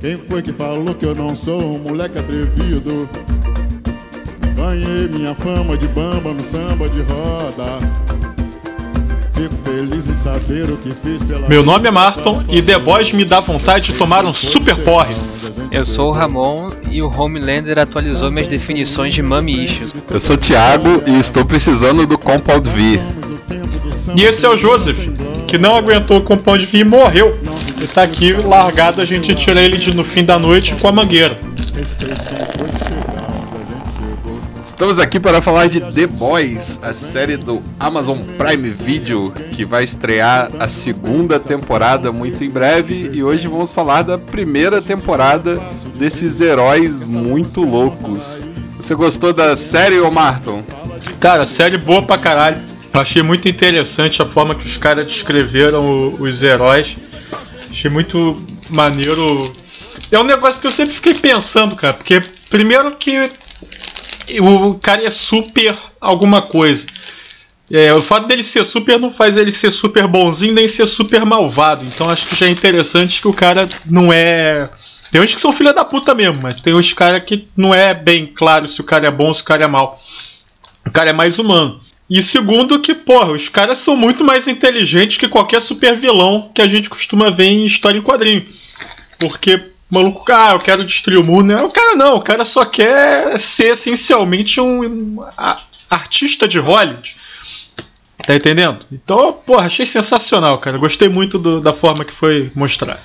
Quem foi que falou que eu não sou um moleque atrevido? Ganhei minha fama de bamba no samba de roda. Fico feliz em saber o que fiz pela Meu nome é Marton e The Boys me dá vontade de tomar um super porre. Eu sou o Ramon e o Homelander atualizou minhas definições de Mami Issues. Eu sou o Thiago e estou precisando do Compound V. E esse é o Joseph, que não aguentou o Compound V e morreu. Ele tá aqui largado, a gente tira ele de no fim da noite com a mangueira. Estamos aqui para falar de The Boys, a série do Amazon Prime Video, que vai estrear a segunda temporada muito em breve. E hoje vamos falar da primeira temporada desses heróis muito loucos. Você gostou da série, ô Marton? Cara, série boa pra caralho. Eu achei muito interessante a forma que os caras descreveram os heróis. Achei muito maneiro. É um negócio que eu sempre fiquei pensando, cara, porque primeiro que o cara é super alguma coisa. É, o fato dele ser super não faz ele ser super bonzinho nem ser super malvado. Então acho que já é interessante que o cara não é. Tem uns que são filha da puta mesmo, mas tem uns caras que não é bem claro se o cara é bom ou se o cara é mal. O cara é mais humano. E segundo que, porra, os caras são muito mais inteligentes que qualquer super vilão que a gente costuma ver em história em quadrinho. Porque, maluco, ah, eu quero destruir o mundo. Né? O cara não, o cara só quer ser essencialmente um, artista de Hollywood. Tá entendendo? Então, porra, achei sensacional, cara. Gostei muito do- da forma que foi mostrado.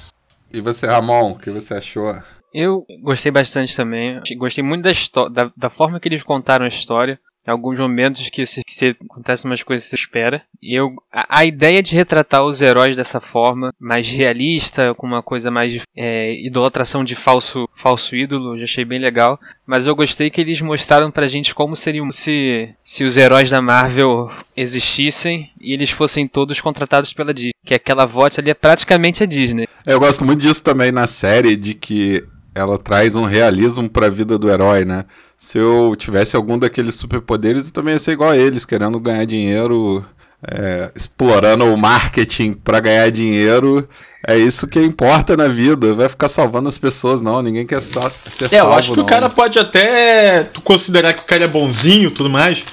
E você, Ramon, o que você achou? Eu gostei bastante também. Gostei muito da, da, da forma que eles contaram a história. Alguns momentos que se, que se acontecem umas coisas que você espera. E eu, a, a ideia de retratar os heróis dessa forma, mais realista, com uma coisa mais é, idolatração de falso, falso ídolo, eu já achei bem legal. Mas eu gostei que eles mostraram pra gente como seriam se, se os heróis da Marvel existissem e eles fossem todos contratados pela Disney. Que aquela voz ali é praticamente a Disney. Eu gosto muito disso também na série, de que ela traz um realismo pra vida do herói, né? Se eu tivesse algum daqueles superpoderes, eu também ia ser igual a eles, querendo ganhar dinheiro, é, explorando o marketing pra ganhar dinheiro. É isso que importa na vida. Vai ficar salvando as pessoas, não. Ninguém quer sa- ser É, salvo, eu acho que não. o cara pode até considerar que o cara é bonzinho e tudo mais.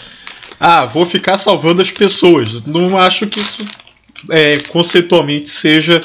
Ah, vou ficar salvando as pessoas. Não acho que isso é, conceitualmente seja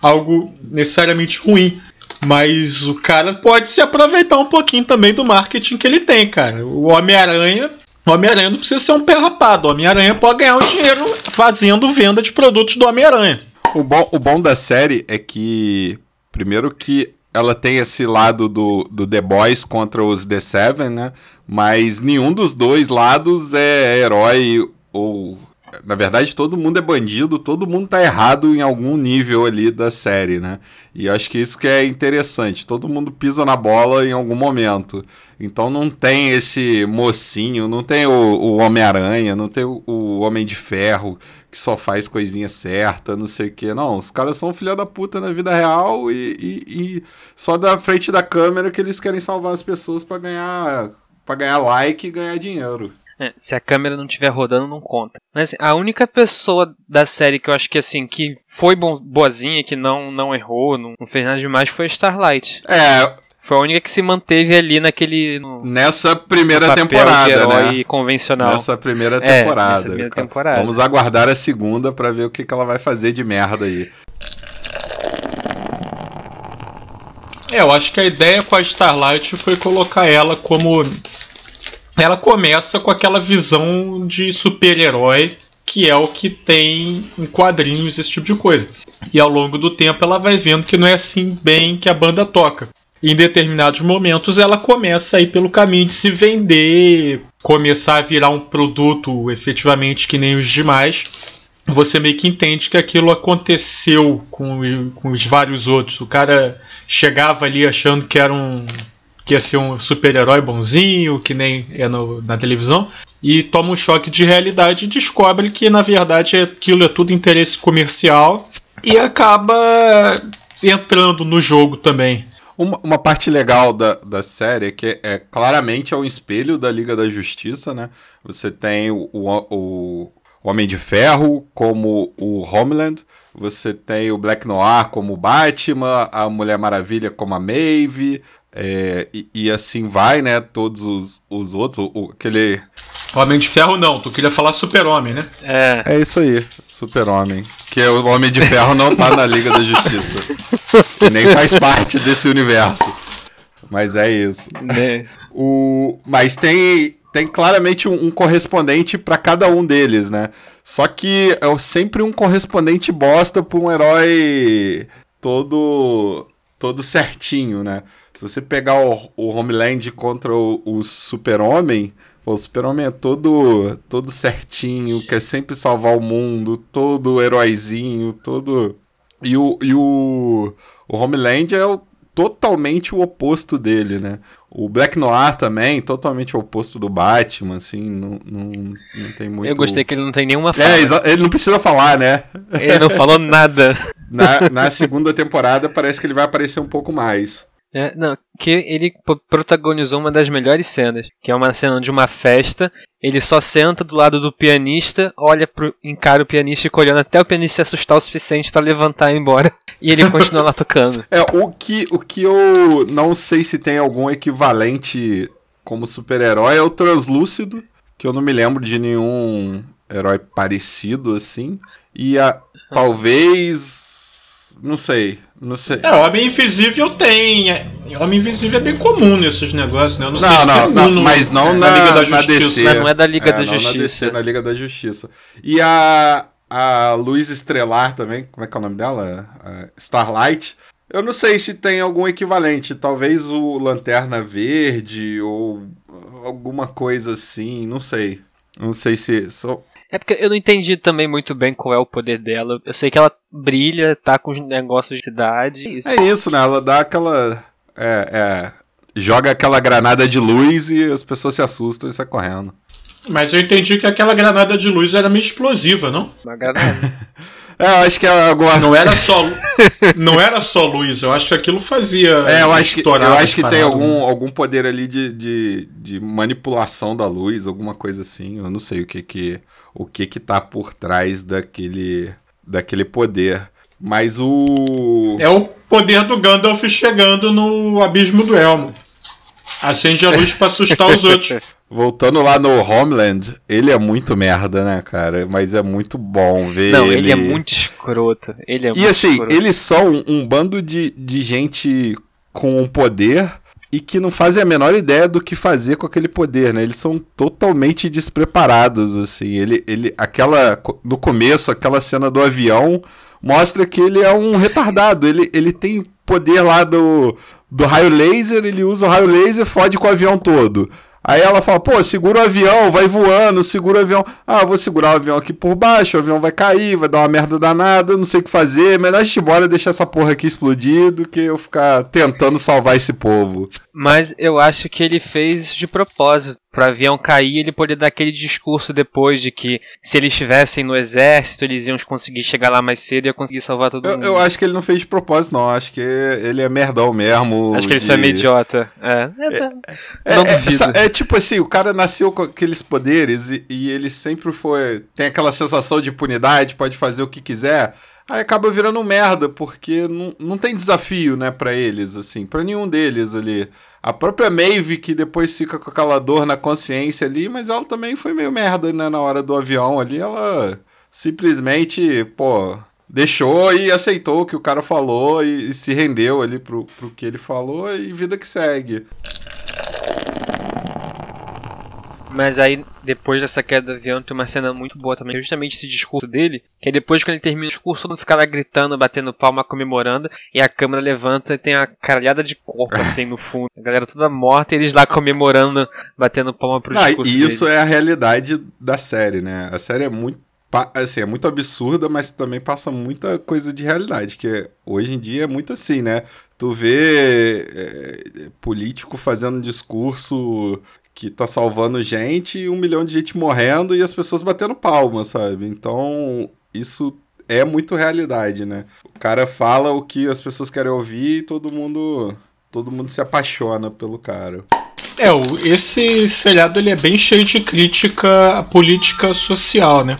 algo necessariamente ruim. Mas o cara pode se aproveitar um pouquinho também do marketing que ele tem, cara. O Homem-Aranha. Homem-Aranha não precisa ser um pé rapado. O Homem-Aranha pode ganhar um dinheiro fazendo venda de produtos do Homem-Aranha. O bom, o bom da série é que, primeiro que ela tem esse lado do, do The Boys contra os The Seven, né? Mas nenhum dos dois lados é herói ou... Na verdade, todo mundo é bandido, todo mundo tá errado em algum nível ali da série, né? E acho que isso que é interessante. Todo mundo pisa na bola em algum momento. Então não tem esse mocinho, não tem o, o Homem-Aranha, não tem o, o Homem de Ferro que só faz coisinha certa, não sei o que. Não, os caras são filha da puta na vida real e, e- e só da frente da câmera que eles querem salvar as pessoas pra ganhar, pra ganhar like e ganhar dinheiro. É, se a câmera não estiver rodando, não conta. Mas assim, a única pessoa da série que eu acho que assim, que foi boazinha, que não, não errou, não, não fez nada demais, foi a Starlight. É, Foi a única que se manteve ali naquele. No, nessa primeira no papel de temporada, herói né? convencional. Nessa primeira É, temporada. nessa primeira temporada. Vamos aguardar a segunda pra ver o que, que ela vai fazer de merda aí. É, eu acho que a ideia com a Starlight foi colocar ela como. Ela começa com aquela visão de super-herói, que é o que tem em quadrinhos, esse tipo de coisa. E ao longo do tempo ela vai vendo que não é assim bem que a banda toca. Em determinados momentos ela começa a ir pelo caminho de se vender, começar a virar um produto efetivamente que nem os demais você meio que entende que aquilo aconteceu com, com os vários outros. O cara chegava ali achando que era um. Que ia ser um super-herói bonzinho, que nem é no- na televisão, e toma um choque de realidade e descobre que na verdade aquilo é tudo interesse comercial e acaba entrando no jogo também. Uma, uma parte legal da, da série é que é, claramente é um espelho da Liga da Justiça, né? Você tem o, o, o Homem de Ferro como o Homeland, você tem o Black Noir como o Batman, a Mulher Maravilha como a Maeve, é, e, e, assim vai, né? Todos os, os outros, o, aquele... Homem de Ferro não, tu queria falar Super-Homem, né? É. É isso aí, Super-Homem. Que o Homem de Ferro não tá na Liga da Justiça. nem faz parte desse universo. Mas é isso. Né? O, mas tem, tem claramente um, um correspondente para cada um deles, né? Só que é sempre um correspondente bosta pra um herói todo todo certinho, né? Se você pegar o, o Homeland contra o, o Super-Homem, o Super-Homem é todo, todo certinho, quer sempre salvar o mundo, todo heróizinho, todo. E o, e o, o Homeland é o, totalmente o oposto dele, né? O Black Noir também, totalmente o oposto do Batman, assim, não, não, não tem muito... Eu gostei que ele não tem nenhuma fala. É, ele não precisa falar, né? Ele não falou nada. Na, na segunda temporada parece que ele vai aparecer um pouco mais. É, não, que ele protagonizou uma das melhores cenas, que é uma cena de uma festa. Ele só senta do lado do pianista, olha pro, encara o pianista e olhando até o pianista se assustar o suficiente para levantar e ir embora. E ele continua lá tocando. É, o que, o que eu não sei se tem algum equivalente como super-herói é o translúcido, que eu não me lembro de nenhum herói parecido assim. E a, talvez não sei. Não sei. É, Homem Invisível tem. É, Homem Invisível é bem comum nesses negócios, né? Eu não, não sei se não, não no, mas não na, na, Liga da Justiça. DC. Mas não é da Liga é, da Justiça. Na DC, na Liga da Justiça. E a, a Luz Estrelar também, como é que é o nome dela? A Starlight. Eu não sei se tem algum equivalente. Talvez o Lanterna Verde ou alguma coisa assim, não sei. Não sei se. So... É porque eu não entendi também muito bem qual é o poder dela. Eu sei que ela brilha, tá com os negócios de cidade. Isso. É isso, né? Ela dá aquela. É, é. Joga aquela granada de luz e as pessoas se assustam e saem correndo. Mas eu entendi que aquela granada de luz era meio explosiva, não? Uma granada. É, eu acho que é alguma. Não era só, não era só luz, eu acho que aquilo fazia. É, eu acho que, eu acho que tem algum, algum poder ali de, de, de, manipulação da luz, alguma coisa assim. Eu não sei o que que, o que, que tá por trás daquele, daquele poder. Mas o. É o poder do Gandalf chegando no abismo do Elmo. Acende a luz para assustar os outros. Voltando lá no Homeland, ele é muito merda, né, cara? Mas é muito bom ver Não, ele... ele é muito escroto. Ele é e assim, escroto. eles são um bando de, de gente com poder e que não fazem a menor ideia do que fazer com aquele poder, né? Eles são totalmente despreparados, assim. Ele, ele, aquela, no começo, aquela cena do avião mostra que ele é um retardado. Ele, ele tem poder lá do, do raio laser, ele usa o raio laser, fode com o avião todo. Aí ela fala, pô, segura o avião, vai voando, segura o avião. Ah, vou segurar o avião aqui por baixo, o avião vai cair, vai dar uma merda danada, não sei o que fazer. Melhor a gente ir embora deixar essa porra aqui explodir do que eu ficar tentando salvar esse povo. Mas eu acho que ele fez de propósito. Pro avião cair, ele poder dar aquele discurso depois de que se eles estivessem no exército, eles iam conseguir chegar lá mais cedo e ia conseguir salvar todo eu, mundo. Eu acho que ele não fez de propósito, não. Acho que ele é merdão mesmo. Acho que ele de... é meio idiota. É, é, é, é, é, tipo assim, o cara nasceu com aqueles poderes e, e ele sempre foi. Tem aquela sensação de impunidade, pode fazer o que quiser. Aí acaba virando merda, porque não, não tem desafio, né, para eles, assim, para nenhum deles ali. A própria Maeve, que depois fica com aquela dor na consciência ali, mas ela também foi meio merda, né, na hora do avião ali, ela simplesmente, pô, deixou e aceitou o que o cara falou e, e se rendeu ali pro, pro que ele falou e vida que segue. Mas aí, depois dessa queda do avião, tem uma cena muito boa também, justamente esse discurso dele, que é depois que ele termina o discurso, todo mundo fica lá gritando, batendo palma, comemorando, e a câmera levanta e tem a caralhada de corpo assim no fundo. A galera toda morta e eles lá comemorando, batendo palma pro Não, discurso E isso dele. é a realidade da série, né? A série é muito assim, é muito absurda, mas também passa muita coisa de realidade, que hoje em dia é muito assim, né? Tu vê é, político fazendo discurso que tá salvando gente, um milhão de gente morrendo e as pessoas batendo palma, sabe? Então, isso é muito realidade, né? O cara fala o que as pessoas querem ouvir e todo mundo todo mundo se apaixona pelo cara. É, esse seriado ele é bem cheio de crítica à política social, né?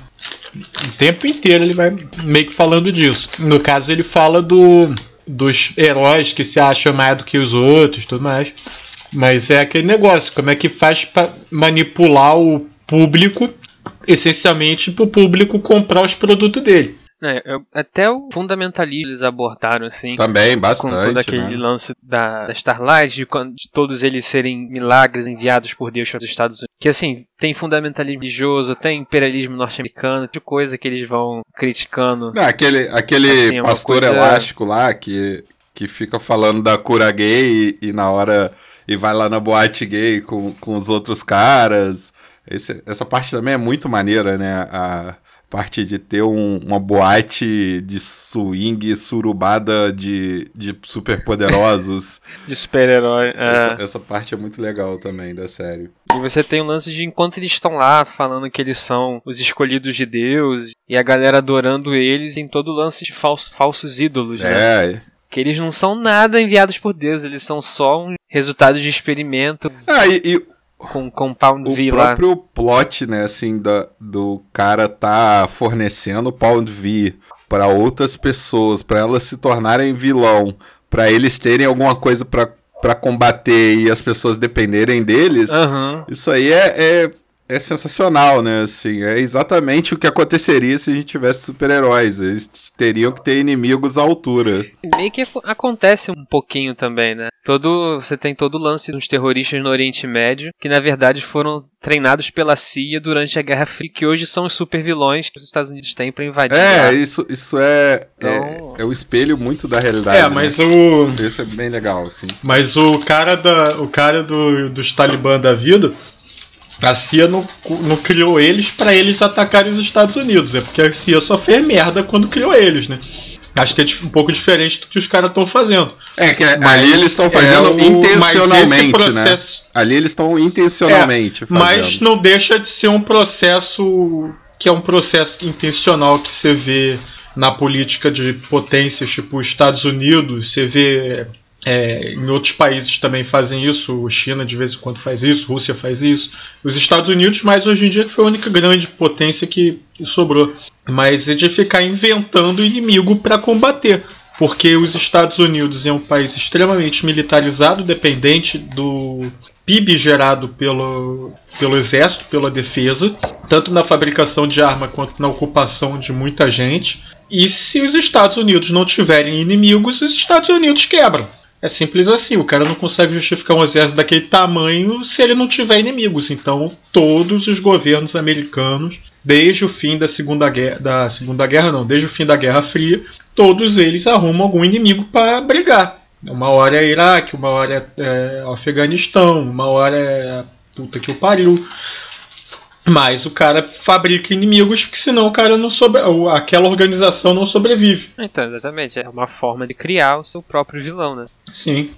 O tempo inteiro ele vai meio que falando disso. No caso, ele fala do dos heróis que se acham mais do que os outros tudo mais. Mas é aquele negócio, como é que faz para manipular o público, essencialmente para o público comprar os produtos dele. É, eu, até o fundamentalismo eles abordaram, assim. Também, bastante. Com todo aquele né? lance da, da Starlight, de, de todos eles serem milagres enviados por Deus para os Estados Unidos. Que assim, tem fundamentalismo religioso, tem imperialismo norte-americano, de coisa que eles vão criticando. Não, aquele aquele Assim, é pastor coisa- elástico lá que, que fica falando da cura gay e, e na hora. E vai lá na boate gay com, com os outros caras. Esse- essa parte também é muito maneira, né? A parte de ter um- uma boate de swing surubada de, de superpoderosos. De super-herói. é. essa, essa parte é muito legal também da série. E você tem o lance de enquanto eles estão lá falando que eles são os escolhidos de Deus e a galera adorando eles, tem todo o lance de falsos, falsos ídolos, né? É. Que eles não são nada enviados por Deus, eles são só um resultado de experimento Ah, e, e com Compound o V lá. próprio plot, né, assim, da, do cara tá fornecendo Pound V pra outras pessoas, pra elas se tornarem vilão, pra eles terem alguma coisa pra combater e as pessoas dependerem deles. Aham. Isso aí é, é, é sensacional, né? Assim, é exatamente o que aconteceria se a gente tivesse super-heróis. Eles teriam que ter inimigos à altura. Meio que aco- acontece um pouquinho também, né? Todo, você tem todo o lance dos terroristas no Oriente Médio, que na verdade foram treinados pela CIA durante a Guerra Fria, que hoje são os super vilões que os Estados Unidos têm pra invadir. É, isso, isso é, Então- é, é o espelho muito da realidade. É, né? mas o. Isso é bem legal, assim. Mas o cara, da, o cara do, dos Talibã da vida, a CIA não, não criou eles pra eles atacarem os Estados Unidos. É porque a CIA só fez merda quando criou eles, né? Acho que é um pouco diferente do que os caras estão fazendo. É que Mas ali eles estão fazendo é o- intencionalmente, né? processo- Ali eles estão intencionalmente fazendo. Mas não deixa de ser um processo que é um processo intencional que você vê na política de potências, tipo os Estados Unidos, você vê é, em outros países também fazem isso, China de vez em quando faz isso, Rússia faz isso, os Estados Unidos, mas hoje em dia foi a única grande potência que, que sobrou. Mas é de ficar inventando inimigo para combater. Porque os Estados Unidos é um país extremamente militarizado, dependente do PIB gerado pelo, pelo exército, pela defesa, tanto na fabricação de arma quanto na ocupação de muita gente. E se os Estados Unidos não tiverem inimigos, os Estados Unidos quebram. É simples assim, o cara não consegue justificar um exército daquele tamanho se ele não tiver inimigos. Então, todos os governos americanos, desde o fim da Segunda Guerra, da Segunda Guerra não, desde o fim da Guerra Fria, todos eles arrumam algum inimigo para brigar. Uma hora é Iraque, uma hora é, é Afeganistão, uma hora é puta que o pariu. Mas o cara fabrica inimigos porque senão o cara não sobre... aquela organização não sobrevive. Então, exatamente. É uma forma de criar o seu próprio vilão, né? Sim.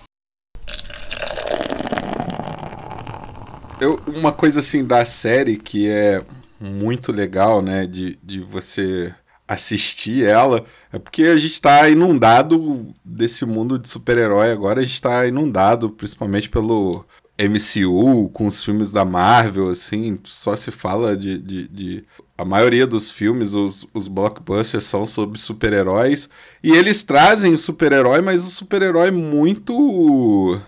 Eu, uma coisa assim da série que é muito legal, né, de, de você assistir ela, é porque a gente tá inundado desse mundo de super-herói agora, a gente tá inundado principalmente pelo MCU, com os filmes da Marvel, assim, só se fala de... de, de... A maioria dos filmes, os, os blockbusters são sobre super-heróis, e eles trazem o super-herói, mas o super-herói muito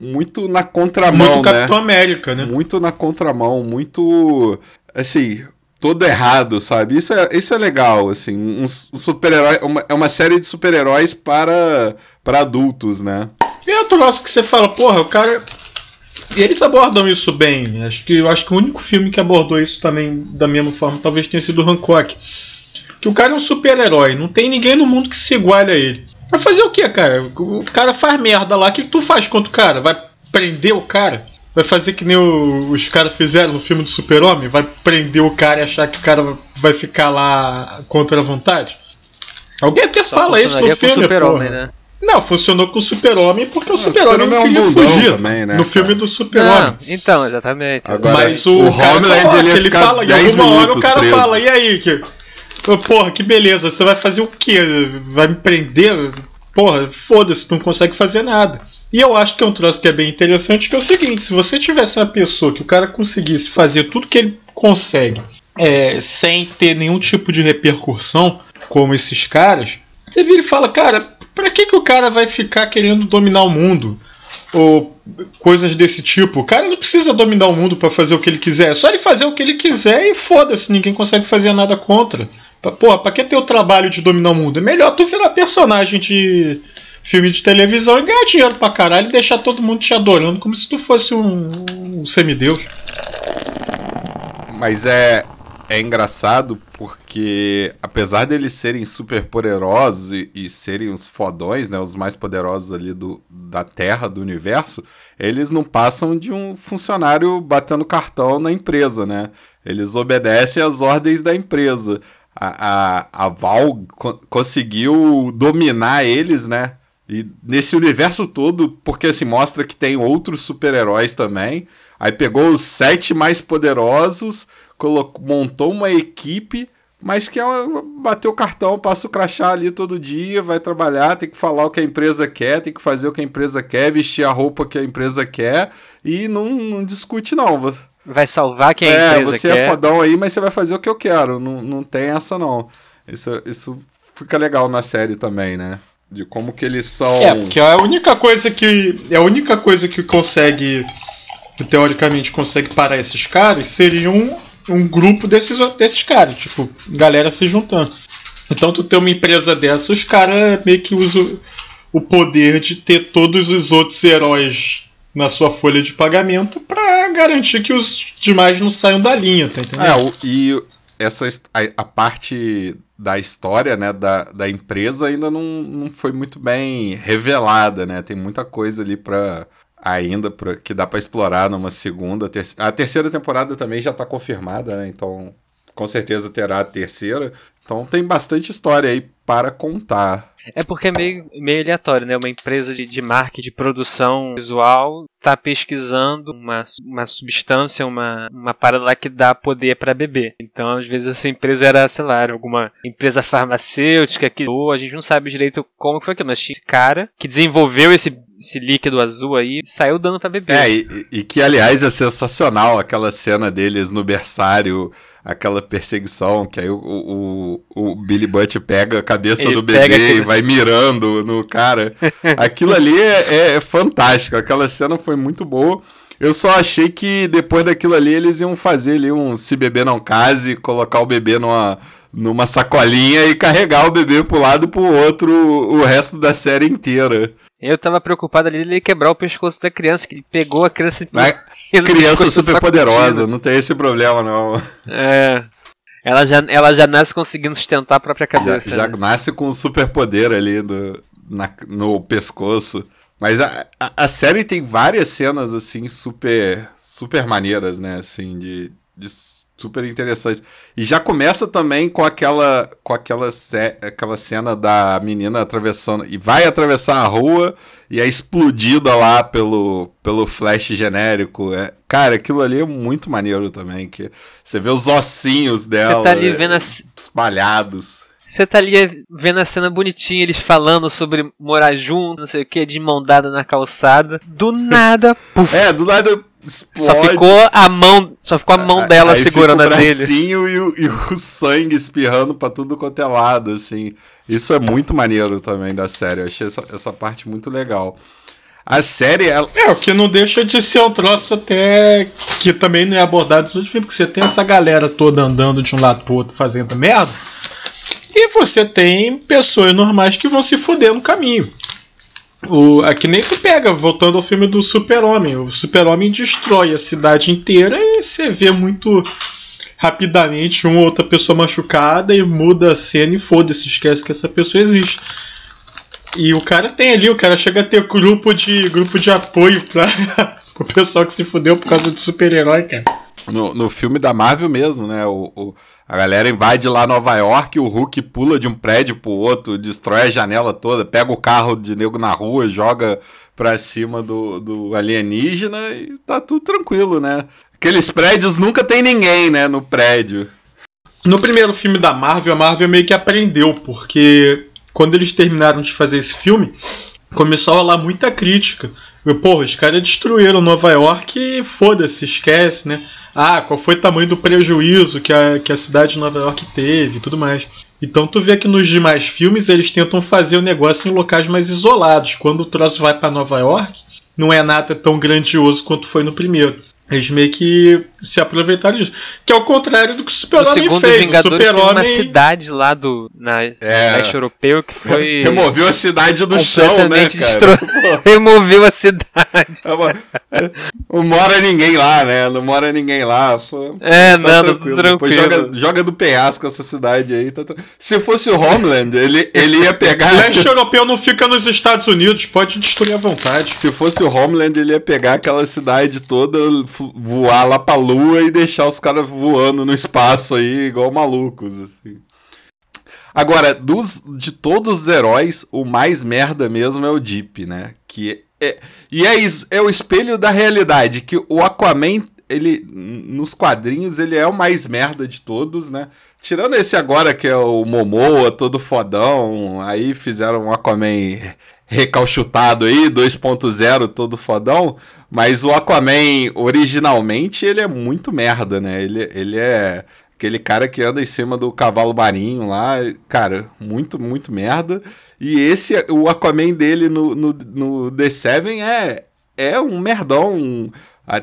muito na contramão, Muito né? Capitão América, né? Muito na contramão, muito assim, todo errado, sabe? Isso é, isso é legal, assim, um, um super-herói, uma, é uma série de super-heróis para para adultos, né? E é outro troço que você fala, porra, o cara. E eles abordam isso bem. Acho que eu acho que o único filme que abordou isso também da mesma forma talvez tenha sido o Hancock. Que o cara é um super-herói, não tem ninguém no mundo que se iguale a ele. Vai fazer o que, cara? O cara faz merda lá, o que tu faz contra o cara? Vai prender o cara? Vai fazer que nem o- os caras fizeram no filme do Super-Homem? Vai prender o cara e achar que o cara vai ficar lá contra a vontade? Alguém até Só fala isso no funcionaria com o filme, super-homem, porra. né? Não, funcionou com o Super-Homem porque o Ah, Super-Homem Super-Homem é um queria fugir também, né, no cara? filme do Super-Homem. Então, exatamente. Agora, Mas o, o cara Homeland, coloca, ele ele fala, em 10 alguma hora o cara preso. fala, e aí, que... Porra, que beleza, você vai fazer o quê? Vai me prender? Porra, foda-se, tu não consegue fazer nada. E eu acho que é um troço que é bem interessante, que é o seguinte, se você tivesse uma pessoa que o cara conseguisse fazer tudo que ele consegue, é, sem ter nenhum tipo de repercussão, como esses caras, você vira e fala, cara, pra que, que o cara vai ficar querendo dominar o mundo? Ou coisas desse tipo. O cara não precisa dominar o mundo para fazer o que ele quiser. É só ele fazer o que ele quiser e foda-se, ninguém consegue fazer nada contra. Porra, pra que ter o trabalho de dominar o mundo? É melhor tu virar personagem de filme de televisão e ganhar dinheiro pra caralho e deixar todo mundo te adorando como se tu fosse um, um semideus. Mas é, é engraçado porque, apesar deles serem super poderosos e, e, serem os fodões, né, os mais poderosos ali do, da Terra, do universo, eles não passam de um funcionário batendo cartão na empresa, né? Eles obedecem às ordens da empresa. A, a, a Val co conseguiu dominar eles, né? E nesse universo todo, porque assim, mostra que tem outros super-heróis também. Aí pegou os sete mais poderosos, colocou, montou uma equipe, mas que é uma, bateu o cartão, passa o crachá ali todo dia, vai trabalhar, tem que falar o que a empresa quer, tem que fazer o que a empresa quer, vestir a roupa que a empresa quer e não, não discute não. Vai salvar quem a é, empresa você quer. é fodão aí, mas você vai fazer o que eu quero. Não, não tem essa não. Isso, isso fica legal na série também, né? De como que eles são. É, porque é a única coisa que. É a única coisa que consegue. Que teoricamente consegue parar esses caras seria um, grupo desses, desses caras. Tipo, galera se juntando. Então tu tem uma empresa dessa, os caras meio que usam o poder de ter todos os outros heróis na sua folha de pagamento para garantir que os demais não saiam da linha, tá entendendo? É, o, e essa a, a, parte da história, né, da, da empresa ainda não, não foi muito bem revelada, né? Tem muita coisa ali para ainda pra, que dá para explorar numa segunda, ter, a terceira temporada também já está confirmada, né? Então, com certeza terá a terceira. Então tem bastante história aí para contar. É porque é meio, meio aleatório, né? Uma empresa de, de marketing, de produção visual, tá pesquisando uma, uma substância, uma, uma parada lá que dá poder para beber. Então, às vezes, essa empresa era, sei lá, era alguma empresa farmacêutica que ou a gente não sabe direito como foi aquilo, mas tinha esse cara que desenvolveu esse esse líquido azul aí saiu dando para beber. É, e, e, que aliás é sensacional aquela cena deles no berçário, aquela perseguição, que aí o, o, o Billy Butt pega a cabeça Ele do bebê aquele... e vai mirando no cara. Aquilo ali é, é fantástico, aquela cena foi muito boa. Eu só achei que depois daquilo ali eles iam fazer ali um se bebê não case, colocar o bebê numa, numa sacolinha e carregar o bebê pro lado e pro outro o resto da série inteira. Eu tava preocupado ali ele quebrar o pescoço da criança, que ele pegou a criança e criança super poderosa, não tem esse problema não. É. Ela já, ela já nasce conseguindo sustentar a própria cabeça. Já, já né? nasce com um superpoder ali do, na, no pescoço. Mas a, a, a, série tem várias cenas, assim, super, super maneiras, né? Assim, de, de super interessantes. E já começa também com aquela com aquela, ce aquela cena da menina atravessando e vai atravessar a rua e é explodida lá pelo, pelo flash genérico. É, cara, aquilo ali é muito maneiro também, que você vê os ossinhos dela você tá ali vendo é, espalhados. Você tá ali vendo a cena bonitinha, eles falando sobre morar junto, não sei o que, de mão dada na calçada. Do nada, puf. É, do nada explode. Só ficou a mão, só ficou a mão dela aí segurando fica o a dele. bracinho e o, e o sangue espirrando pra tudo quanto é lado, assim. Isso é muito maneiro também da série. Eu achei essa, essa parte muito legal. A série, ela... É, o que não deixa de ser um troço até que também não é abordado nos outros filmes, porque você tem essa galera toda andando de um lado pro outro fazendo merda. E você tem pessoas normais que vão se fuder no caminho. O, é que nem tu pega, voltando ao filme do Super-Homem. O Super-Homem destrói a cidade inteira e você vê muito rapidamente uma ou outra pessoa machucada e muda a cena e foda-se, esquece que essa pessoa existe. E o cara tem ali, o cara chega a ter grupo de, grupo de apoio pra, pro pessoal que se fudeu por causa de super-herói, cara. No, no filme da Marvel mesmo, né? O, o, a galera invade lá Nova York, o Hulk pula de um prédio pro outro, destrói a janela toda, pega o carro de nego na rua, joga pra cima do, do alienígena e tá tudo tranquilo, né? Aqueles prédios nunca tem ninguém, né? No prédio. No primeiro filme da Marvel, a Marvel meio que aprendeu, porque quando eles terminaram de fazer esse filme, começou a rolar muita crítica. Porra, os caras destruíram Nova York e foda-se, esquece, né? Ah, qual foi o tamanho do prejuízo que a, que a cidade de Nova York teve e tudo mais. Então tu vê que nos demais filmes eles tentam fazer o negócio em locais mais isolados. Quando o troço vai para Nova York, não é nada tão grandioso quanto foi no primeiro. Eles meio que se aproveitaram disso. Que é o contrário do que o Super-Homem segundo fez. O Vingadores teve uma Super-Homem. cidade lá do na, É. leste europeu que foi Removeu a cidade do chão, né, destro... removeu a cidade. É uma- Não mora ninguém lá, né? Não mora ninguém lá. Pô, É, tá não, tá tranquilo. tranquilo. joga, joga do penhasco essa cidade aí. tá Se fosse o Homeland, ele, ele ia pegar. Leste europeu não fica nos Estados Unidos, pode destruir à vontade. Se fosse o Homeland, ele ia pegar aquela cidade toda, voar lá pra lua e deixar os caras voando no espaço aí, igual malucos. assim. Agora, dos, de todos os heróis, o mais merda mesmo é o Deep, né? Que é, e é, is- é o espelho da realidade, que o Aquaman, ele, nos quadrinhos, ele é o mais merda de todos, né? Tirando esse agora que é o Momoa, todo fodão, aí fizeram um Aquaman recalchutado aí, 2.0, todo fodão, mas o Aquaman originalmente ele é muito merda, né? Ele, ele é aquele cara que anda em cima do cavalo marinho lá, cara, muito, muito merda. E esse, o Aquaman dele no, no, no The Seven é, é um merdão.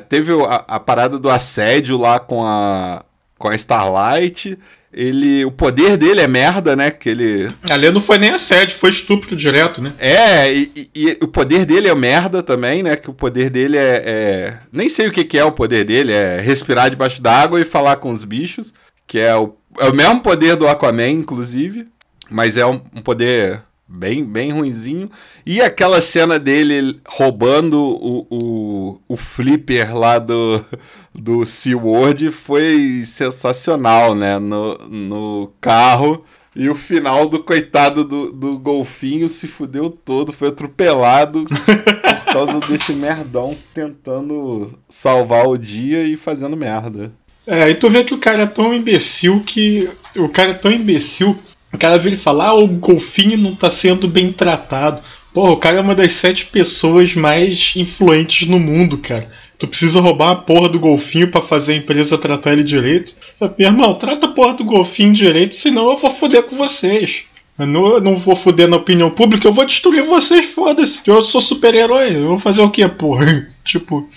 Teve a, a parada do assédio lá com a, com a Starlight. Ele, o poder dele é merda, né? Que ele Ali não foi nem assédio, foi estupro direto, né? é, e, e- e o poder dele é merda também, né? Que o poder dele é. é- Nem sei o que, que é o poder dele, é respirar debaixo d'água e falar com os bichos. Que é o, é o mesmo poder do Aquaman, inclusive. Mas é um, um poder bem, bem ruinzinho. E aquela cena dele roubando o, o, o flipper lá do, do SeaWorld foi sensacional, né? No, no carro. E o final do coitado do, do golfinho se fudeu todo, foi atropelado por causa desse merdão tentando salvar o dia e fazendo merda. É, e tu vê que o cara é tão imbecil que. O cara é tão imbecil. O cara vira e fala: ah, o golfinho não tá sendo bem tratado. Pô, o cara é uma das sete pessoas mais influentes no mundo, cara. Tu precisa roubar a porra do golfinho pra fazer a empresa tratar ele direito. Meu irmão, trata a porra do golfinho direito, senão eu vou foder com vocês. Eu não, eu não vou foder na opinião pública, eu vou destruir vocês, foda-se. Eu sou super-herói, eu vou fazer o quê, porra? tipo,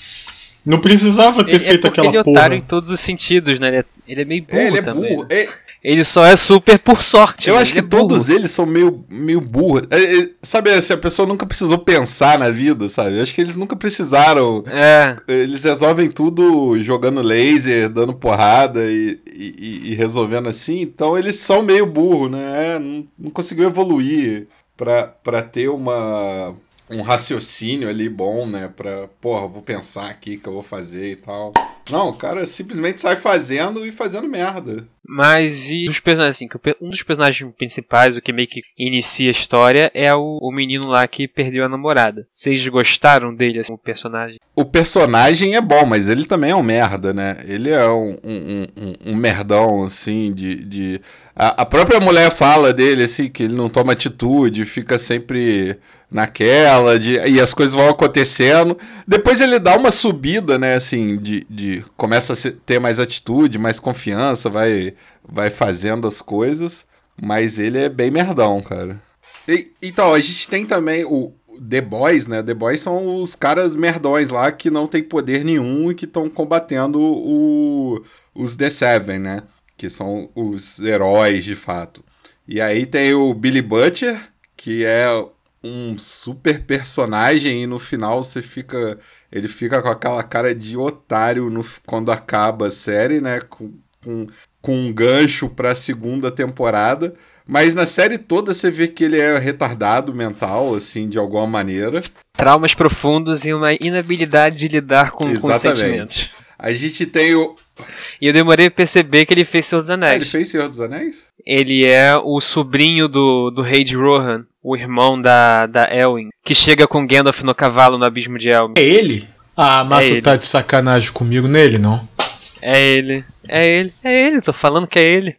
não precisava ter Ele, é feito porque aquela ele é porra. otário em todos os sentidos, né? Ele é, ele é meio burro É, ele é também. burro. né? Ele só é super por sorte. eu né? acho que é todos eles são meio, meio burros. É, é, sabe, assim, a pessoa nunca precisou pensar na vida, sabe? Eu acho que eles nunca precisaram. É, Eles resolvem tudo jogando laser, dando porrada e, e- e- resolvendo assim. Então eles são meio burro, né? É, Não, não conseguiu evoluir pra, pra ter uma, um raciocínio ali bom, né? Pra, porra, vou pensar aqui que eu vou fazer e tal. Não, o cara simplesmente sai fazendo e fazendo merda. Mas e personagens, assim, um dos personagens principais, o que meio que inicia a história, é o, o menino lá que perdeu a namorada. Vocês gostaram dele, assim, o personagem? O personagem é bom, mas ele também é um merda, né? Ele é um, um, um- um merdão, assim, de. de... A, a própria mulher fala dele, assim, que ele não toma atitude, fica sempre naquela, de, e as coisas vão acontecendo. Depois ele dá uma subida, né, assim, de. de começa a ter mais atitude, mais confiança, vai, vai fazendo as coisas. Mas ele é bem merdão, cara. E- então, a gente tem também o The Boys, né? The Boys são os caras merdões lá que não tem poder nenhum e que estão combatendo o, os The Seven, né? Que são os heróis de fato. E aí tem o Billy Butcher, que é um super personagem e no final você fica. Ele fica com aquela cara de otário no, quando acaba a série, né? Com, com, com um gancho pra segunda temporada. Mas na série toda você vê que ele é retardado mental, assim, de alguma maneira. Traumas profundos e uma inabilidade de lidar com, com os Exatamente. sentimentos. A gente tem o. E eu demorei a perceber que ele fez Senhor dos Ah, Anéis. ele fez Senhor dos Anéis? Ele é o sobrinho do, do rei de Rohan, o irmão da, da Elwin, que chega com Gandalf no cavalo no abismo de Elwin. É ele? Ah, mas É tu ele. tá de sacanagem comigo nele, não? É ele, é ele, é ele, tô falando que é ele.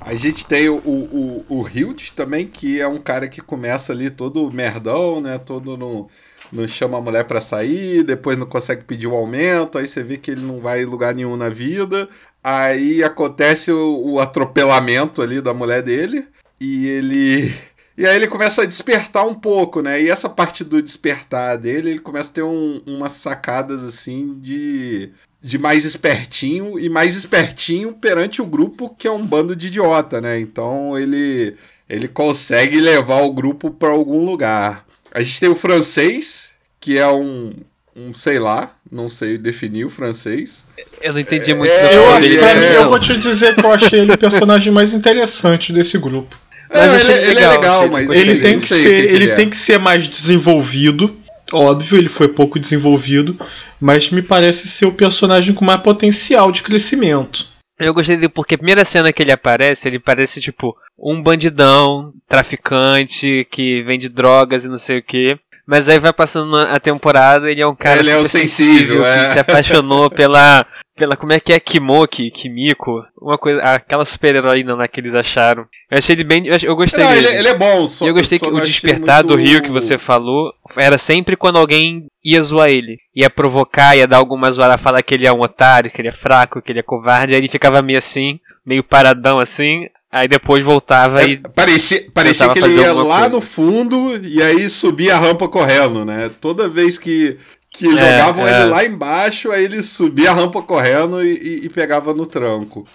A gente tem o, o, o Hilt também, que é um cara que começa ali todo merdão, né? Todo no. Não chama a mulher para sair, depois não consegue pedir o um aumento, aí você vê que ele não vai em lugar nenhum na vida. Aí acontece o, o atropelamento ali da mulher dele. E ele. E aí ele começa a despertar um pouco, né? E essa parte do despertar dele, ele começa a ter um, umas sacadas assim de de mais espertinho e mais espertinho perante o grupo que é um bando de idiota, né? Então ele ele consegue levar o grupo para algum lugar. A gente tem o francês, que é um um sei lá, não sei definir o francês. Eu não entendi muito. É, eu, dele, é, eu vou te dizer que eu achei ele o personagem mais interessante desse grupo. Mas ele, ele, legal, é legal, mas ele, tem que ser, que ele, ele é. tem que ser mais desenvolvido Óbvio, ele foi pouco desenvolvido, mas me parece ser o personagem com mais potencial de crescimento. Eu gostei dele porque a primeira cena que ele aparece, ele parece tipo um bandidão, traficante, que vende drogas e não sei o que. Mas aí vai passando a temporada, ele é um cara ele é o sensível, é. que se apaixonou pela pela como é que é Kimoki, Kimiko, uma coisa, aquela super-heroína lá que eles acharam. Eu achei ele bem, eu, gostei Não, dele. Ele, ele, é bom, só Eu gostei que o despertar muito... do Rio que você falou era sempre quando alguém ia zoar ele, ia provocar, ia dar alguma zoada, falar que ele é um otário, que ele é fraco, que ele é covarde, aí ele ficava meio assim, meio paradão assim, Aí depois voltava é, e. Parecia, parecia que ele ia lá coisa. no fundo e aí subia a rampa correndo, né? Toda vez que, que é, jogavam é. ele lá embaixo, aí ele subia a rampa correndo e, e, e pegava no tranco.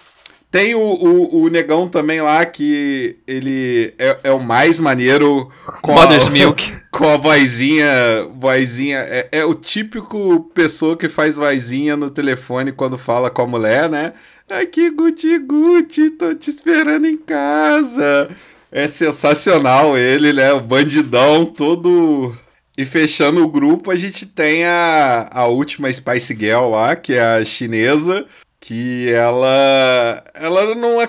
Tem o, o, o, negão também lá que ele é, é o mais maneiro com Mother's a, Milk. com a vozinha. vozinha é, é, o típico pessoa que faz vozinha no telefone quando fala com a mulher, né? Aqui, Guti Guti, tô te esperando em casa. É sensacional ele, né? O bandidão todo e fechando o grupo, a gente tem a, a última Spice Girl lá, que é a chinesa, que ela ela não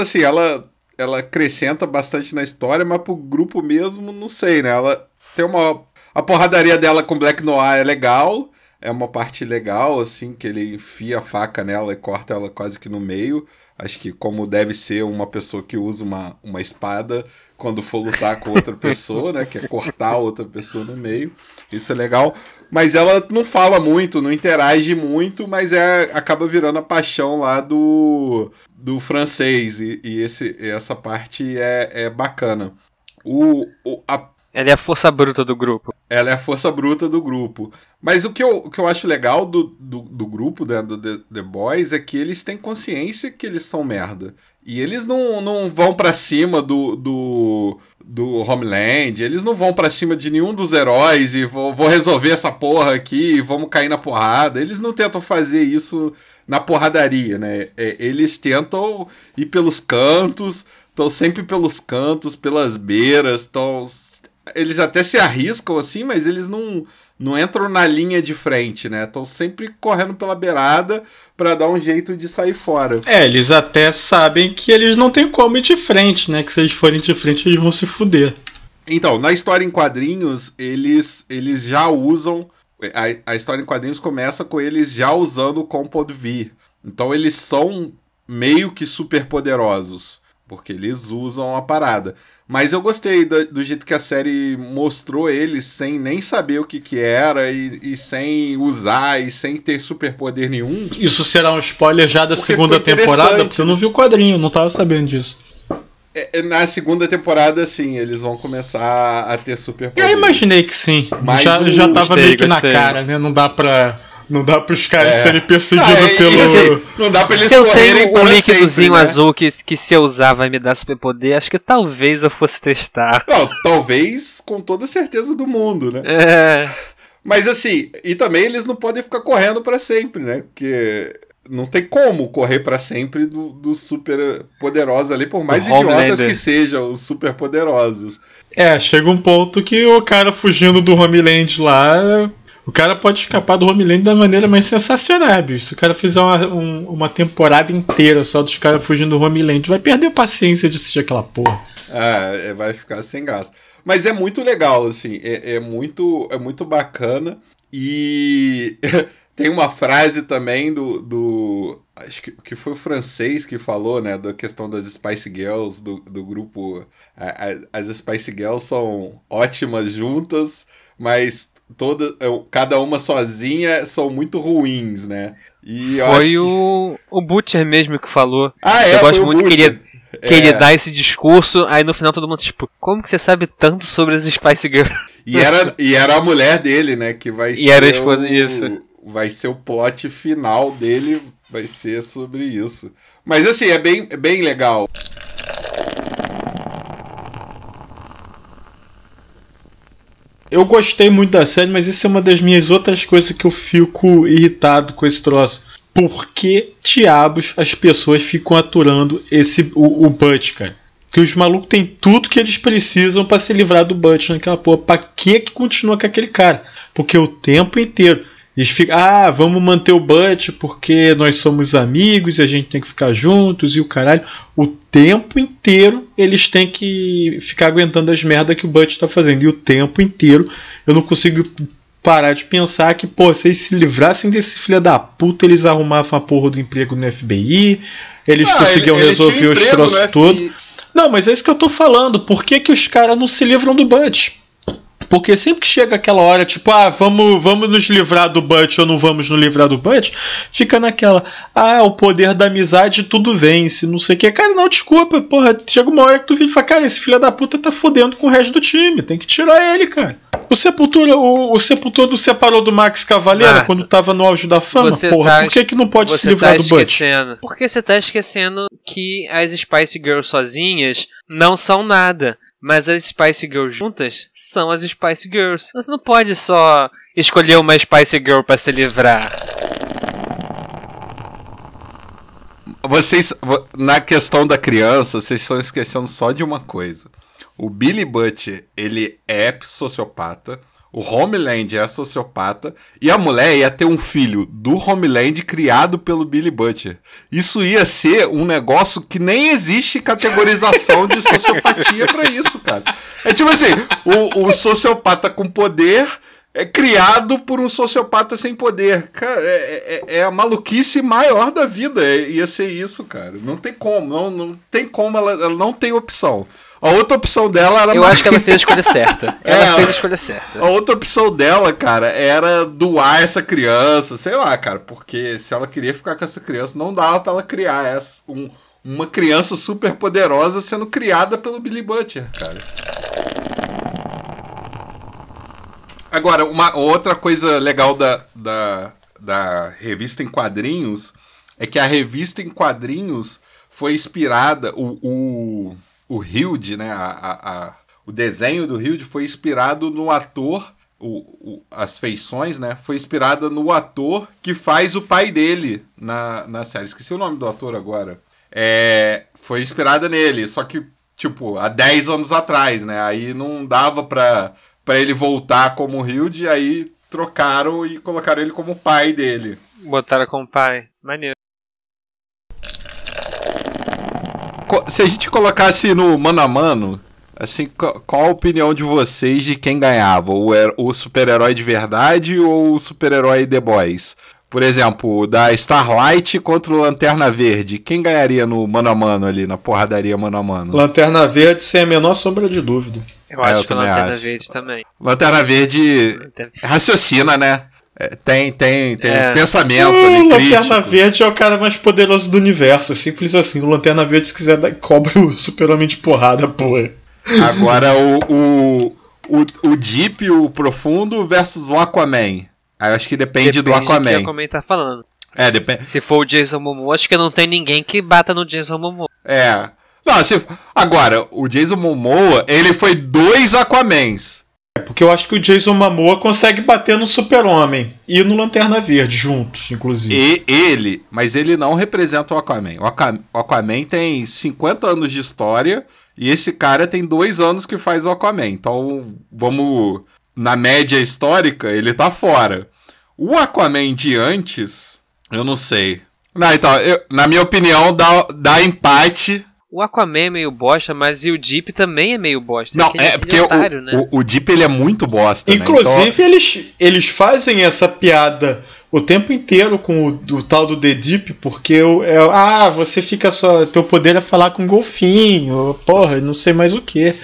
assim, ela ela acrescenta bastante na história, mas pro grupo mesmo, não sei, né? Ela tem uma a porradaria dela com Black Noir é legal, é uma parte legal assim que ele enfia a faca nela e corta ela quase que no meio. Acho que como deve ser uma pessoa que usa uma, uma espada quando for lutar com outra pessoa, né? Que é cortar outra pessoa no meio. Isso é legal. Mas ela não fala muito, não interage muito, mas é acaba virando a paixão lá do, do francês. E, e esse, essa parte é, é bacana. O, o, a ela é a força bruta do grupo. Ela é a força bruta do grupo. Mas o que eu, o que eu acho legal do, do, do grupo, né, do The, The, Boys, é que eles têm consciência que eles são merda. E eles não, não vão para cima do, do, do Homeland, eles não vão para cima de nenhum dos heróis e vou, vou resolver essa porra aqui vamos cair na porrada. Eles não tentam fazer isso na porradaria, né? É, eles tentam ir pelos cantos, estão sempre pelos cantos, pelas beiras, estão eles até se arriscam assim, mas eles não, não entram na linha de frente, né? Estão sempre correndo pela beirada para dar um jeito de sair fora. É, eles até sabem que eles não têm como ir de frente, né? Que se eles forem de frente, eles vão se fuder. Então, na história em quadrinhos, eles, eles já usam. A, a história em quadrinhos começa com eles já usando o Compound V. Então, eles são meio que super poderosos porque eles usam a parada. Mas eu gostei do, do, jeito que a série mostrou eles sem nem saber o que que era e, e sem usar e sem ter superpoder nenhum. Isso será um spoiler já da segunda temporada, porque eu não vi o quadrinho, não tava sabendo disso. É, é, na segunda temporada, sim, eles vão começar a ter superpoder. Eu imaginei que sim. Mas já, o... já tava gostei, meio que gostei. na cara, né? Não dá pra não dá pros caras é. serem perseguidos ah, é, pelo. Assim, não dá pra eles se eu tenho um líquidozinho né? azul que, que se eu usar vai me dar superpoder, acho que talvez eu fosse testar. Não, talvez com toda certeza do mundo, né? É. Mas assim, e também eles não podem ficar correndo para sempre, né? Porque não tem como correr para sempre dos do super poderosos ali, por mais idiotas que sejam os super poderosos. É, chega um ponto que o cara fugindo do Homeland lá o cara pode escapar do Homeland da maneira mais sensacional, bicho. Se o cara fizer uma, um, uma temporada inteira só dos caras fugindo do Homeland, vai perder a paciência de assistir aquela porra. É, vai ficar sem graça. Mas é muito legal, assim, é, é muito, é muito bacana. E tem uma frase também do, do. Acho que, que foi o francês que falou, né? Da questão das Spice Girls, do, do grupo. A, a, as Spice Girls são ótimas juntas, mas toda, cada uma sozinha são muito ruins, né? E foi o, o Butcher mesmo que falou. Ah, é? Eu gosto muito que ele, que é. dá esse discurso, aí no final todo mundo, tipo, como que você sabe tanto sobre as Spice Girls? E era, e era a mulher dele, né? Que vai e ser. era a esposa, o, isso. Vai ser o plot final dele, vai ser sobre isso. Mas assim, é bem, é bem legal. Eu gostei muito da série, mas isso é uma das minhas outras coisas que eu fico irritado com esse troço. Por que diabos as pessoas ficam aturando esse o, o Butch, cara? Que os malucos têm tudo que eles precisam para se livrar do Butch naquela porra. Pra que que continua com aquele cara? Porque o tempo inteiro eles ficam, ah, vamos manter o Butch porque nós somos amigos e a gente tem que ficar juntos e o caralho. O tempo inteiro eles têm que ficar aguentando as merdas que o Butch tá fazendo. E o tempo inteiro eu não consigo parar de pensar que, pô, se eles se livrassem desse filho da puta, eles arrumavam a porra do emprego no FBI, eles ah, conseguiam ele, resolver ele os troços todos. Não, mas é isso que eu tô falando. Por que, que os caras não se livram do Butch? Porque sempre que chega aquela hora, tipo, ah, vamos, vamos nos livrar do Butch ou não vamos nos livrar do Butch, fica naquela, ah, o poder da amizade tudo vence, não sei o que. Cara, não, desculpa, porra, chega uma hora que tu vira e fala, cara, esse filho da puta tá fodendo com o resto do time, tem que tirar ele, cara. O Sepultura, o, o Sepultura separou do Max Cavaleira Marta, quando tava no auge da fama, porra, tá, por que que não pode se livrar tá do Butch? Porque você tá esquecendo que as Spice Girls sozinhas não são nada. Mas as Spice Girls juntas são as Spice Girls. Você não pode só escolher uma Spice Girl para se livrar. Vocês, na questão da criança, vocês estão esquecendo só de uma coisa. O Billy Butcher, ele é sociopata. O Homeland é sociopata e a mulher ia ter um filho do Homeland criado pelo Billy Butcher. Isso ia ser um negócio que nem existe categorização de sociopatia para isso, cara. É tipo assim, o, o, sociopata com poder é criado por um sociopata sem poder. Cara, é, é, é a maluquice maior da vida. É, ia ser isso, cara. Não tem como, não, não tem como, ela, ela não tem opção. A outra opção dela era. Eu acho que ela fez a escolha certa. Ela é, fez a escolha certa. A outra opção dela, cara, era doar essa criança, sei lá, cara, porque se ela queria ficar com essa criança, não dava pra ela criar essa, um, uma criança super poderosa sendo criada pelo Billy Butcher, cara. Agora, uma outra coisa legal da, da, da revista em quadrinhos é que a revista em quadrinhos foi inspirada. O, o o Hilde, né, a, a, a, o desenho do Hilde foi inspirado no ator, o, o, as feições, né, foi inspirada no ator que faz o pai dele na, na série. Esqueci o nome do ator agora. É, foi inspirada nele, só que, tipo, há 10 anos atrás, né, aí não dava pra, pra ele voltar como Hilde, aí trocaram e colocaram ele como pai dele. Botaram como pai. Maneiro. Se a gente colocasse no mano a mano, assim, qual a opinião de vocês de quem ganhava? O, o super-herói de verdade ou o super-herói The Boys? Por exemplo, da Starlight contra o Lanterna Verde. Quem ganharia no mano a mano ali, na porradaria mano a mano? Lanterna Verde, sem a menor sombra de dúvida. Eu é, acho eu que Lanterna acho. Verde também. Lanterna Verde raciocina, né? É, tem, tem, tem é. pensamento o ali, Lanterna Verde é o cara mais poderoso do universo. Simples assim. O Lanterna Verde, se quiser, cobra o super-homem de porrada, pô. Agora o, o, o, o Deep, o Profundo versus o Aquaman. Aí eu acho que depende, depende do Aquaman. Do que o Aquaman tá falando. É, depende. Se for o Jason Momoa, acho que não tem ninguém que bata no Jason Momoa. É. Não, se... Agora, o Jason Momoa, ele foi dois Aquamans. É porque eu acho que o Jason Momoa consegue bater no Super-Homem e no Lanterna Verde, juntos, inclusive. E ele, mas ele não representa o Aquaman. O Aquaman, o Aquaman tem 50 anos de história e esse cara tem dois anos que faz o Aquaman. Então, vamos. Na média histórica, ele tá fora. O Aquaman de antes, eu não sei. Não, então, eu, na minha opinião, dá, dá empate o Aquaman é meio bosta, mas e o Deep também é meio bosta. Não, é, é porque otário, o, né? o, o, Deep ele é muito bosta. Inclusive, né? então... eles, eles fazem essa piada o tempo inteiro com o, o tal do The Deep, porque eu, é, ah, você fica só. Teu poder é falar com golfinho, porra, não sei mais o que.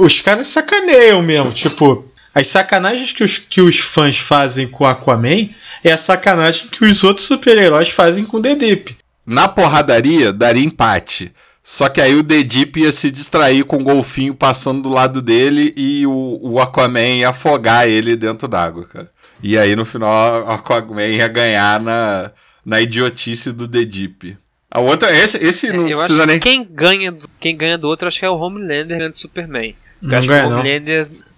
Os caras sacaneiam mesmo, tipo, as sacanagens que os, que os fãs fazem com Aquaman é a sacanagem que os outros super-heróis fazem com The Deep. Na porradaria, daria empate. Só que aí o The Deep ia se distrair com o golfinho passando do lado dele e o, o Aquaman ia afogar ele dentro d'água, cara. E aí no final o Aquaman ia ganhar na, na idiotice do The Deep. A outra, esse, esse não eu precisa acho nem. que quem ganha, do- quem ganha do outro acho que é o Homelander ganhando do Superman. Eu Não acho ganha, que o não.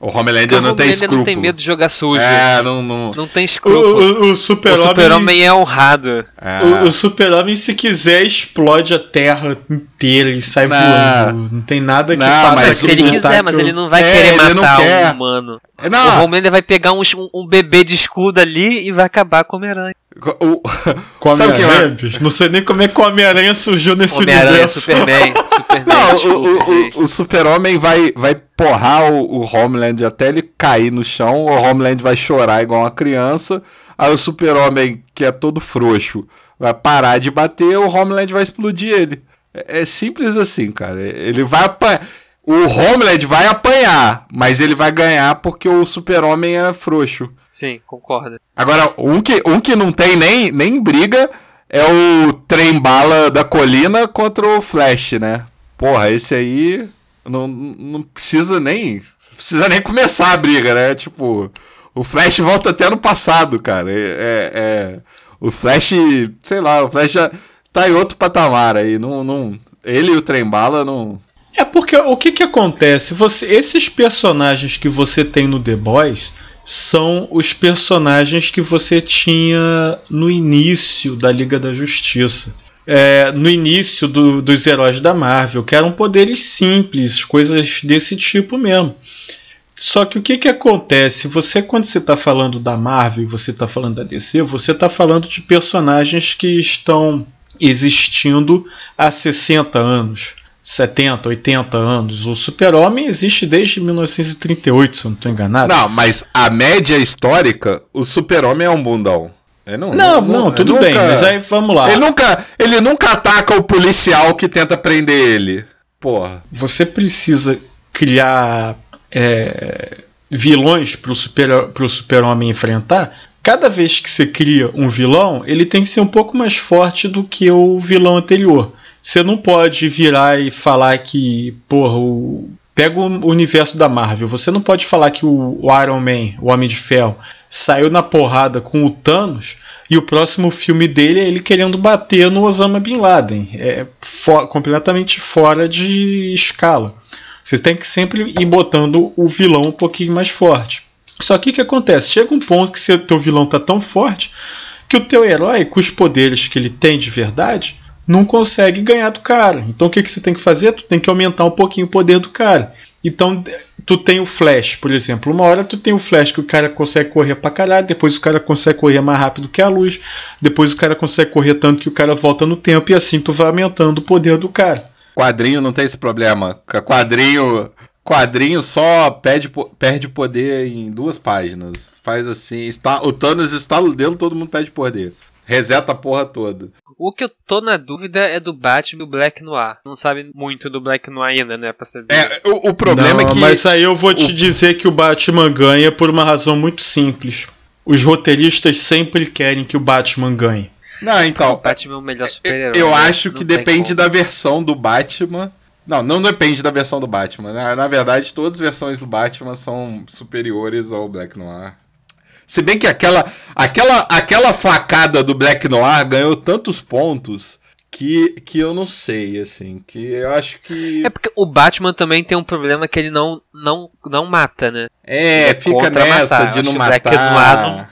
O Homelander o não tem escrúpulo. não tem medo de jogar sujo. É, não. não Não tem O, escrúpulo. o, o O super-homem. super-homem é honrado. é. O, o super-homem, se quiser, explode a terra inteira e sai Não. voando. Não tem nada que Não, faça mas se ele quiser, que mas o- ele não vai É, querer matar quer. um humano. É, O não, Homelander vai pegar um, um bebê de escudo ali e vai acabar com o Homem-Aranha. o, Com Sabe o que Homem-Aranha, é? Não sei nem como é que o Homem-Aranha surgiu nesse Homem-Aranha, universo. Superman, Superman. Não, o, o, o super-homem vai, vai porrar o, o Homeland até ele cair no chão, o Homeland vai chorar igual uma criança, aí o super-homem, que é todo frouxo, vai parar de bater, o Homeland vai explodir ele. É, é simples assim, cara. Ele vai apanhar. O Homeland vai apanhar, mas ele vai ganhar porque o super-homem é frouxo. Sim, concordo. Agora, um que, um que não tem nem, nem briga é o trem bala da colina contra o Flash, né? Porra, esse aí não, não precisa nem. Precisa nem começar a briga, né? Tipo, o Flash volta até no passado, cara. É, é- é- o Flash, sei lá, o Flash já tá em outro patamar aí. Não, não, ele e o trem bala não. É porque o que que acontece? Você, esses personagens que você tem no The Boys são os personagens que você tinha no início da Liga da Justiça. É, no início do- dos heróis da Marvel, que eram poderes simples, coisas desse tipo mesmo. Só que o que, que acontece? Você, quando você está falando da Marvel e você está falando da DC, você está falando de personagens que estão existindo há 60 anos, 70, 80 anos. O Super-Homem existe desde 1938, se eu não estou enganado. Não, mas a média histórica, o super-homem é um bundão. Ele não, não, não, tudo nunca- bem, mas aí vamos lá. Ele nunca, ele nunca ataca o policial que tenta prender ele. Porra. Você precisa criar é, vilões para o super, pro super-homem enfrentar. Cada vez que você cria um vilão, ele tem que ser um pouco mais forte do que o vilão anterior. Você não pode virar e falar que, porra, o... pega o universo da Marvel. Você não pode falar que o, Iron Man, o Homem de Ferro, saiu na porrada com o Thanos e o próximo filme dele é ele querendo bater no Osama Bin Laden. É fo- completamente fora de escala. Você tem que sempre ir botando o vilão um pouquinho mais forte. Só que o que acontece? Chega um ponto que o teu vilão tá tão forte que o teu herói, com os poderes que ele tem de verdade, não consegue ganhar do cara. Então o que, que você tem que fazer? Tu tem que aumentar um pouquinho o poder do cara. Então tu tem o Flash, por exemplo. Uma hora tu tem o Flash que o cara consegue correr pra caralho, depois o cara consegue correr mais rápido que a luz, depois o cara consegue correr tanto que o cara volta no tempo e assim tu vai aumentando o poder do cara. Quadrinho não tem esse problema. Quadrinho, quadrinho só perde, perde poder em duas páginas. Faz assim, está, o Thanos estala o dedo, todo mundo perde poder. Reseta a porra toda. O que eu tô na dúvida é do Batman e o Black Noir. Não sabe muito do Black Noir ainda, né? Pra saber. É, o, o problema Não, é que Mas aí eu vou te dizer que o Batman ganha por uma razão muito simples. Os roteiristas sempre querem que o Batman ganhe. Não, o então, Batman é o melhor super-herói. eu né? acho que depende como. da versão do Batman. Não, não depende da versão do Batman. Na, na verdade, todas as versões do Batman são superiores ao Black Noir. Se bem que aquela, aquela, aquela facada do Black Noir ganhou tantos pontos que, que eu não sei, assim. Que eu acho que. É porque o Batman também tem um problema que ele não, não, não mata, né? É, é fica nessa matar. de Eu não Black matar. Noir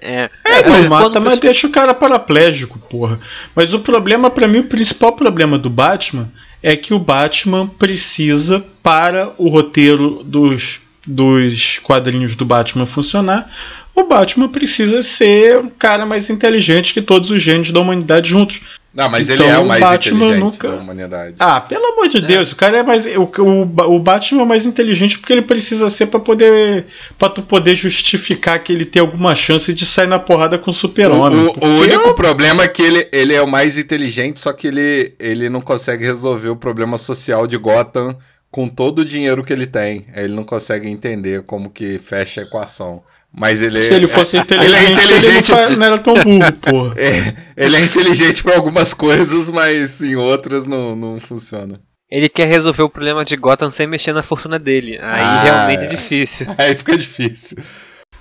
É. É, mas não mata, mas você- deixa o cara paraplégico, porra. Mas o problema, pra mim, o principal problema do Batman é que o Batman precisa, para o roteiro dos, dos quadrinhos do Batman funcionar, o Batman precisa ser um cara mais inteligente que todos os gênios da humanidade juntos. Não, mas Então, ele é o o mais Batman inteligente nunca- da humanidade. Ah, pelo amor de Deus, o cara é mais. O, o, o Batman é mais inteligente porque ele precisa ser pra poder. para tu poder justificar que ele tem alguma chance de sair na porrada com o O, super-homem. o- o Porque único problema é que ele, ele é o mais inteligente, só que ele, ele não consegue resolver o problema social de Gotham com todo o dinheiro que ele tem. Ele não consegue entender como que fecha a equação. Mas ele Se ele fosse inteligente, ele é inteligente. ele não, era tão burro, porra. É, ele é inteligente pra algumas coisas, mas em outras não, não funciona. Ele quer resolver o problema de Gotham sem mexer na fortuna dele. Aí Ah, realmente é é. difícil. Aí fica difícil.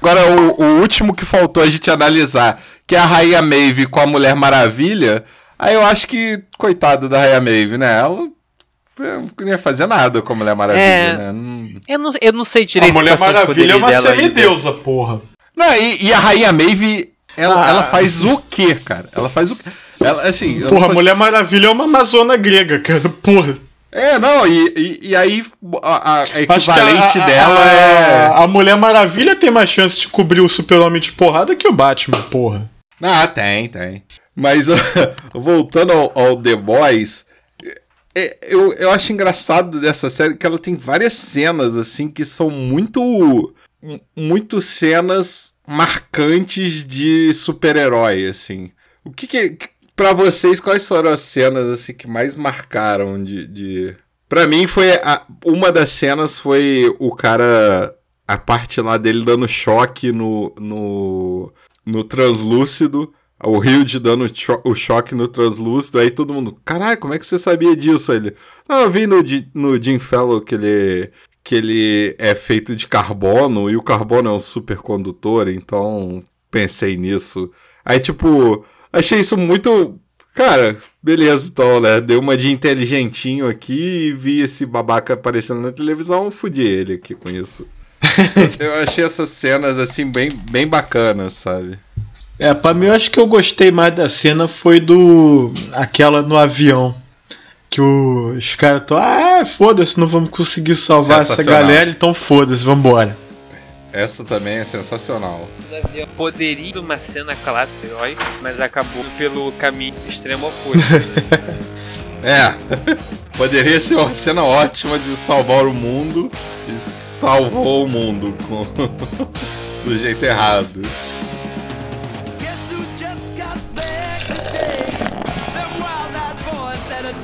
Agora, o, o último que faltou a gente analisar, que é a Rainha Maeve com a Mulher Maravilha, aí eu acho que, coitada da Rainha Maeve, né? Ela é, não ia fazer nada com a Mulher Maravilha, É. né? Não, Eu não, eu não sei A direito Mulher são os Maravilha é uma dela ainda. semideusa, porra. Não, e, e a Rainha Maeve, ela, Ah. ela faz o quê, cara? Ela faz o quê? Ela, assim... Porra, a Mulher Maravilha é uma amazona grega, cara. Porra. É, não, e, e, e aí a, a- a equivalente a, a- dela a- é... A Mulher Maravilha tem mais chance de cobrir o super-homem de porrada que o Batman, porra. Ah, tem, tem. Mas voltando ao, ao The Boys, é, eu, eu acho engraçado dessa série que ela tem várias cenas, assim, que são muito. Muito cenas marcantes de super-herói, assim. O que que. Pra vocês, quais foram as cenas, assim, que mais marcaram de. de... Pra mim, foi. A, uma das cenas foi o cara. A parte lá dele dando choque no. no no translúcido, o Hilde dando o choque no translúcido, aí todo mundo, caralho, como é que você sabia disso? Aí Ele, não, eu vi no, no Jim Fellow que ele, que ele é feito de carbono, e o carbono é um supercondutor, então pensei nisso. Aí, tipo, achei isso muito... Cara, beleza, então, né? Deu uma de inteligentinho aqui e vi esse babaca aparecendo na televisão, fudi ele aqui com isso. Eu achei essas cenas, assim, bem, bem bacanas, sabe? É, pra mim eu acho que eu gostei mais da cena foi do. aquela no avião. Que o- os caras estão. Ah, foda-se, não vamos conseguir salvar essa galera, então foda-se, vambora. Essa também é sensacional. Poderia ser uma cena clássica herói, mas acabou pelo caminho extremo oposto. É, poderia ser uma cena ótima de salvar o mundo e salvou o mundo com do jeito errado.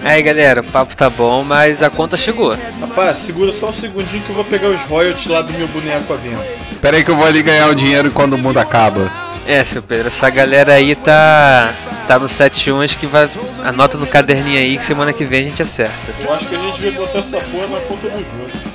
Aí galera, o papo tá bom, mas a conta chegou. Rapaz, segura só um segundinho que eu vou pegar os royalties lá do meu boneco à venda. Pera aí que eu vou ali ganhar o dinheiro quando o mundo acaba. É, seu Pedro, essa galera aí tá. tá no 71, acho que vai. Anota no caderninho aí que semana que vem a gente acerta. Eu acho que a gente vai botar essa porra na conta do jogo.